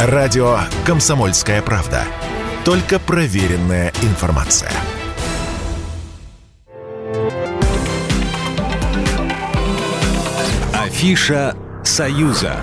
Радио «Комсомольская правда». Только проверенная информация. Афиша «Союза».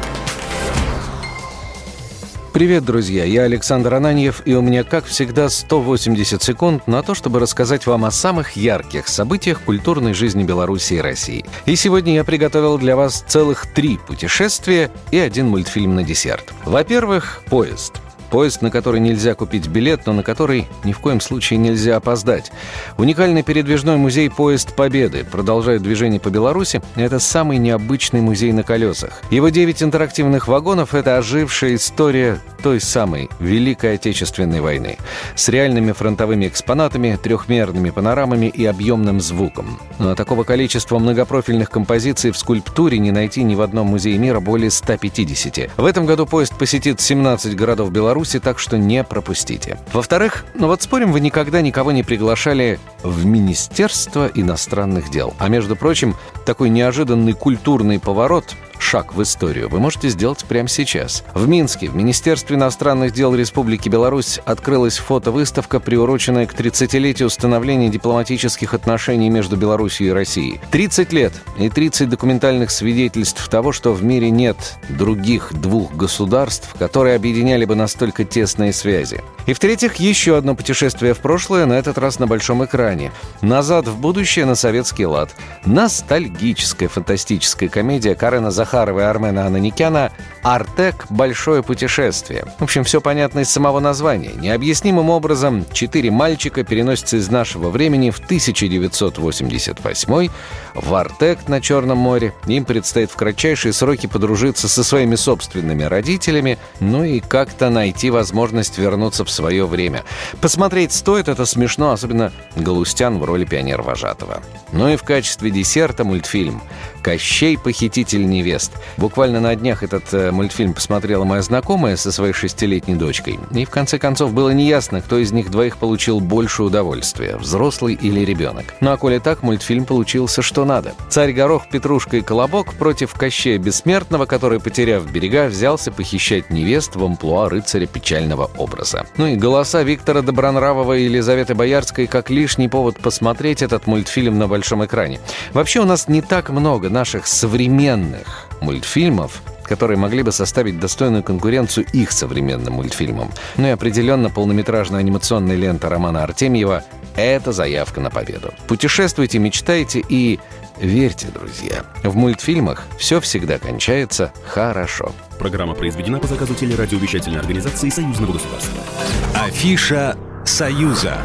Привет, друзья! Я Александр Ананьев, и у меня, как всегда, 180 секунд на то, чтобы рассказать вам о самых ярких событиях культурной жизни Беларуси и России. И сегодня я приготовил для вас целых три путешествия и один мультфильм на десерт. Во-первых, поезд. Поезд, на который нельзя купить билет, но на который ни в коем случае нельзя опоздать. Уникальный передвижной музей «Поезд Победы» продолжает движение по Беларуси. Это самый необычный музей на колесах. Его девять интерактивных вагонов – это ожившая история той самой Великой Отечественной войны. С реальными фронтовыми экспонатами, трехмерными панорамами и объемным звуком. Но такого количества многопрофильных композиций в скульптуре не найти ни в одном музее мира более 150. В этом году поезд посетит 17 городов Беларуси Беларуси, так что не пропустите. Во-вторых, ну вот спорим, вы никогда никого не приглашали в Министерство иностранных дел. А между прочим, такой неожиданный культурный поворот шаг в историю вы можете сделать прямо сейчас. В Минске в Министерстве иностранных дел Республики Беларусь открылась фотовыставка, приуроченная к 30-летию установления дипломатических отношений между Беларусью и Россией. 30 лет и 30 документальных свидетельств того, что в мире нет других двух государств, которые объединяли бы настолько тесные связи. И в-третьих, еще одно путешествие в прошлое, на этот раз на большом экране. «Назад в будущее» на советский лад. Ностальгическая фантастическая комедия Карена Захарова и Армена Ананикяна «Артек. Большое путешествие». В общем, все понятно из самого названия. Необъяснимым образом четыре мальчика переносятся из нашего времени в 1988 в Артек на Черном море. Им предстоит в кратчайшие сроки подружиться со своими собственными родителями, ну и как-то найти возможность вернуться в свое время. Посмотреть стоит, это смешно, особенно Галустян в роли пионер-вожатого. Ну и в качестве десерта мультфильм «Кощей, похититель невест». Буквально на днях этот э, мультфильм посмотрела моя знакомая со своей шестилетней дочкой. И в конце концов было неясно, кто из них двоих получил больше удовольствия, взрослый или ребенок. Ну а коли так, мультфильм получился что надо. Царь Горох, Петрушка и Колобок против Кощея Бессмертного, который, потеряв берега, взялся похищать невест в амплуа рыцаря печального образа. Ну и голоса Виктора Добронравова и Елизаветы Боярской как лишний повод посмотреть этот мультфильм на большом экране. Вообще у нас не так много наших современных мультфильмов, которые могли бы составить достойную конкуренцию их современным мультфильмам. Ну и определенно полнометражная анимационная лента Романа Артемьева – это заявка на победу. Путешествуйте, мечтайте и верьте, друзья. В мультфильмах все всегда кончается хорошо. Программа произведена по заказу телерадиовещательной организации Союзного государства. Афиша «Союза».